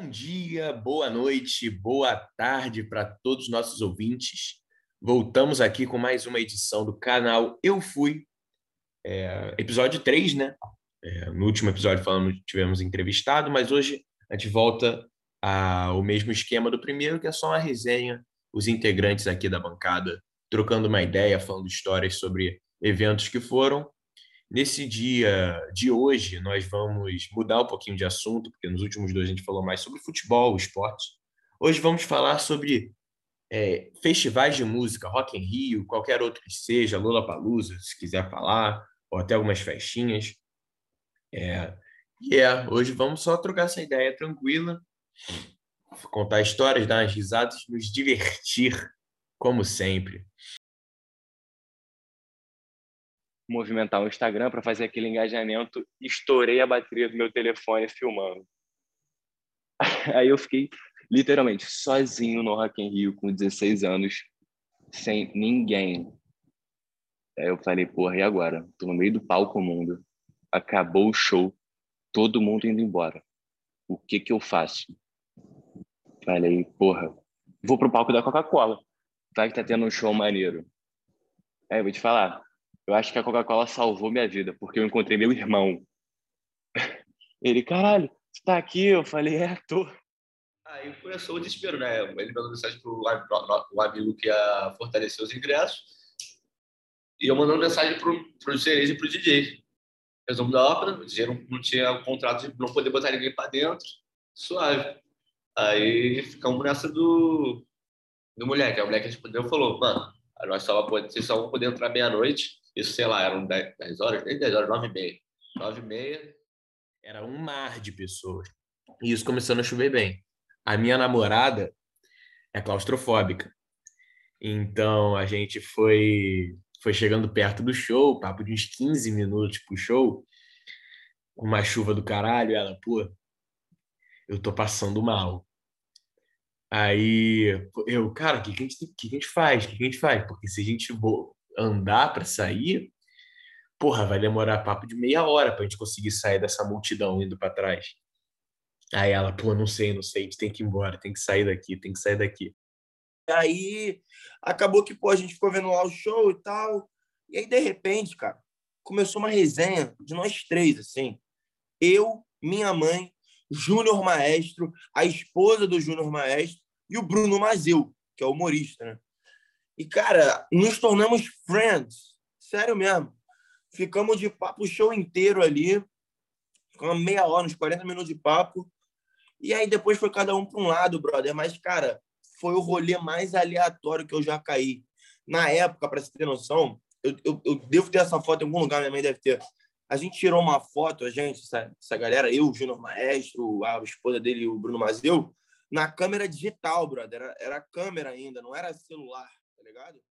Bom dia, boa noite, boa tarde para todos os nossos ouvintes. Voltamos aqui com mais uma edição do canal Eu Fui, é, episódio 3, né? É, no último episódio falamos, tivemos entrevistado, mas hoje a gente volta ao mesmo esquema do primeiro, que é só uma resenha, os integrantes aqui da bancada trocando uma ideia, falando histórias sobre eventos que foram. Nesse dia de hoje, nós vamos mudar um pouquinho de assunto, porque nos últimos dois a gente falou mais sobre futebol, esporte. Hoje vamos falar sobre é, festivais de música, Rock in Rio, qualquer outro que seja, Lula Palusa, se quiser falar, ou até algumas festinhas. É, e é, hoje vamos só trocar essa ideia tranquila, contar histórias, dar umas risadas, nos divertir, como sempre movimentar o Instagram para fazer aquele engajamento, estourei a bateria do meu telefone filmando. Aí eu fiquei literalmente sozinho no Rock in Rio com 16 anos, sem ninguém. Aí eu falei, porra, e agora? Tô no meio do palco mundo. Acabou o show, todo mundo indo embora. O que que eu faço? Falei, porra, vou pro palco da Coca-Cola. Vai que tá tendo um show maneiro. Aí eu vou te falar, eu acho que a Coca-Cola salvou minha vida, porque eu encontrei meu irmão. Ele, caralho, você tá aqui? Eu falei, é, tô. Aí começou o desespero, né? Ele mandou mensagem pro, o amigo que ia fortalecer os ingressos. E eu mandando mensagem pro, pro CDs e pro DJ. Resumo da ópera, o DJ não, não tinha o contrato de não poder botar ninguém para dentro. Suave. Aí ficamos nessa do, do moleque. Aí o moleque respondeu e falou, mano, nós só vocês só vão poder entrar meia-noite isso, sei lá, eram 10, 10 horas, nem 10 horas, 9 e meia. 9 e meia, era um mar de pessoas. E isso começando a chover bem. A minha namorada é claustrofóbica. Então a gente foi foi chegando perto do show, papo de uns 15 minutos pro show, uma chuva do caralho, ela, pô, eu tô passando mal. Aí eu, cara, o que, que, a gente, que, que a gente faz? O que, que a gente faz? Porque se a gente andar para sair, porra, vai demorar papo de meia hora para a gente conseguir sair dessa multidão indo para trás. Aí ela, pô, não sei, não sei, a gente tem que ir embora, tem que sair daqui, tem que sair daqui. Aí acabou que, pô, a gente ficou vendo lá o show e tal. E aí, de repente, cara, começou uma resenha de nós três, assim. Eu, minha mãe, Júnior Maestro, a esposa do Júnior Maestro e o Bruno Mazeu, que é humorista, né? E, cara, nos tornamos friends. Sério mesmo. Ficamos de papo o show inteiro ali. Ficamos meia hora, uns 40 minutos de papo. E aí depois foi cada um para um lado, brother. Mas, cara, foi o rolê mais aleatório que eu já caí. Na época, para você ter noção, eu, eu, eu, devo ter essa foto em algum lugar, minha mãe deve ter. A gente tirou uma foto, a gente, essa, essa galera, eu, o Júnior Maestro, a esposa dele, o Bruno Mazeu, na câmera digital, brother. Era, era câmera ainda, não era celular ligado?